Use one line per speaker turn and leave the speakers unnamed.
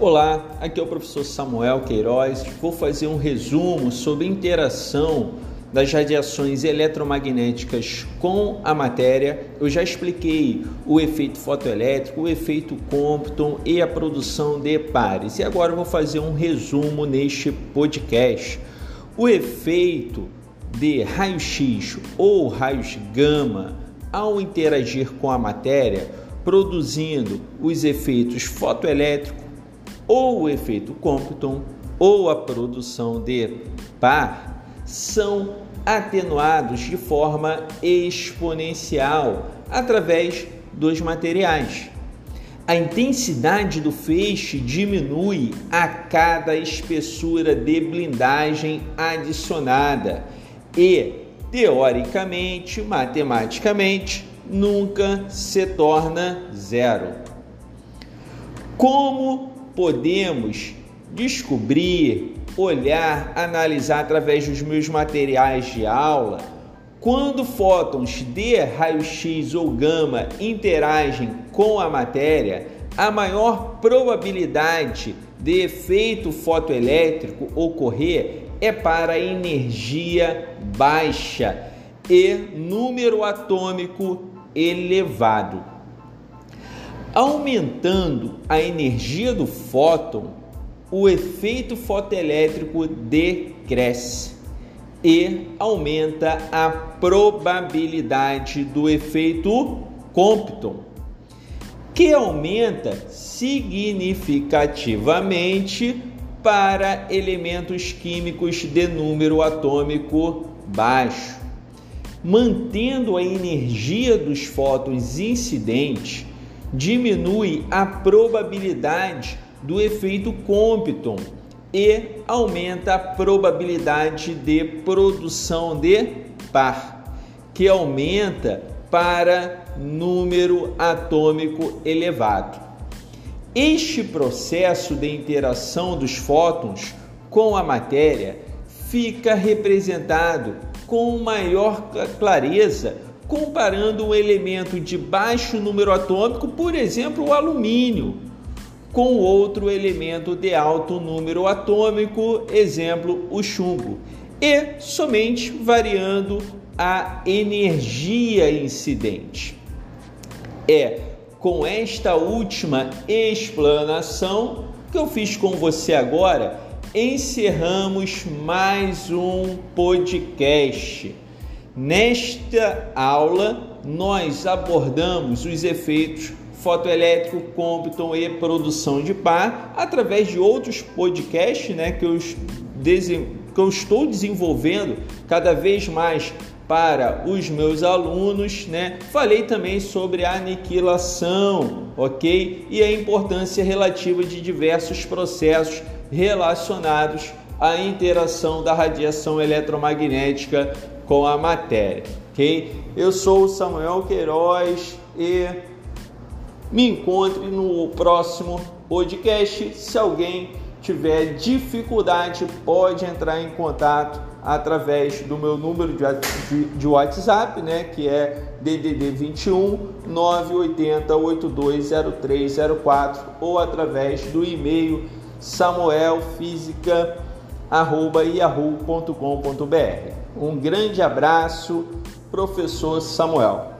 Olá, aqui é o professor Samuel Queiroz. Vou fazer um resumo sobre interação das radiações eletromagnéticas com a matéria. Eu já expliquei o efeito fotoelétrico, o efeito Compton e a produção de pares. E agora vou fazer um resumo neste podcast. O efeito de raio-x ou raios gama ao interagir com a matéria, produzindo os efeitos fotoelétrico ou o efeito Compton ou a produção de par são atenuados de forma exponencial através dos materiais. A intensidade do feixe diminui a cada espessura de blindagem adicionada e, teoricamente, matematicamente, nunca se torna zero. Como podemos descobrir, olhar, analisar através dos meus materiais de aula quando fótons de raio-x ou gama interagem com a matéria, a maior probabilidade de efeito fotoelétrico ocorrer é para energia baixa e número atômico elevado. Aumentando a energia do fóton, o efeito fotoelétrico decresce e aumenta a probabilidade do efeito Compton, que aumenta significativamente para elementos químicos de número atômico baixo. Mantendo a energia dos fótons incidentes, diminui a probabilidade do efeito Compton e aumenta a probabilidade de produção de par, que aumenta para número atômico elevado. Este processo de interação dos fótons com a matéria fica representado com maior clareza comparando um elemento de baixo número atômico, por exemplo, o alumínio, com outro elemento de alto número atômico, exemplo, o chumbo, e somente variando a energia incidente. É com esta última explanação que eu fiz com você agora, encerramos mais um podcast. Nesta aula, nós abordamos os efeitos fotoelétrico, Compton e produção de par através de outros podcasts né, que, eu, que eu estou desenvolvendo cada vez mais para os meus alunos, né? Falei também sobre a aniquilação, ok? E a importância relativa de diversos processos relacionados à interação da radiação eletromagnética com a matéria, ok? Eu sou o Samuel Queiroz e me encontre no próximo podcast. Se alguém tiver dificuldade, pode entrar em contato através do meu número de, WhatsApp, né, que é DDD 21 980 820304 ou através do e-mail samuelfísica@yahoo.com.br. Um grande abraço, professor Samuel.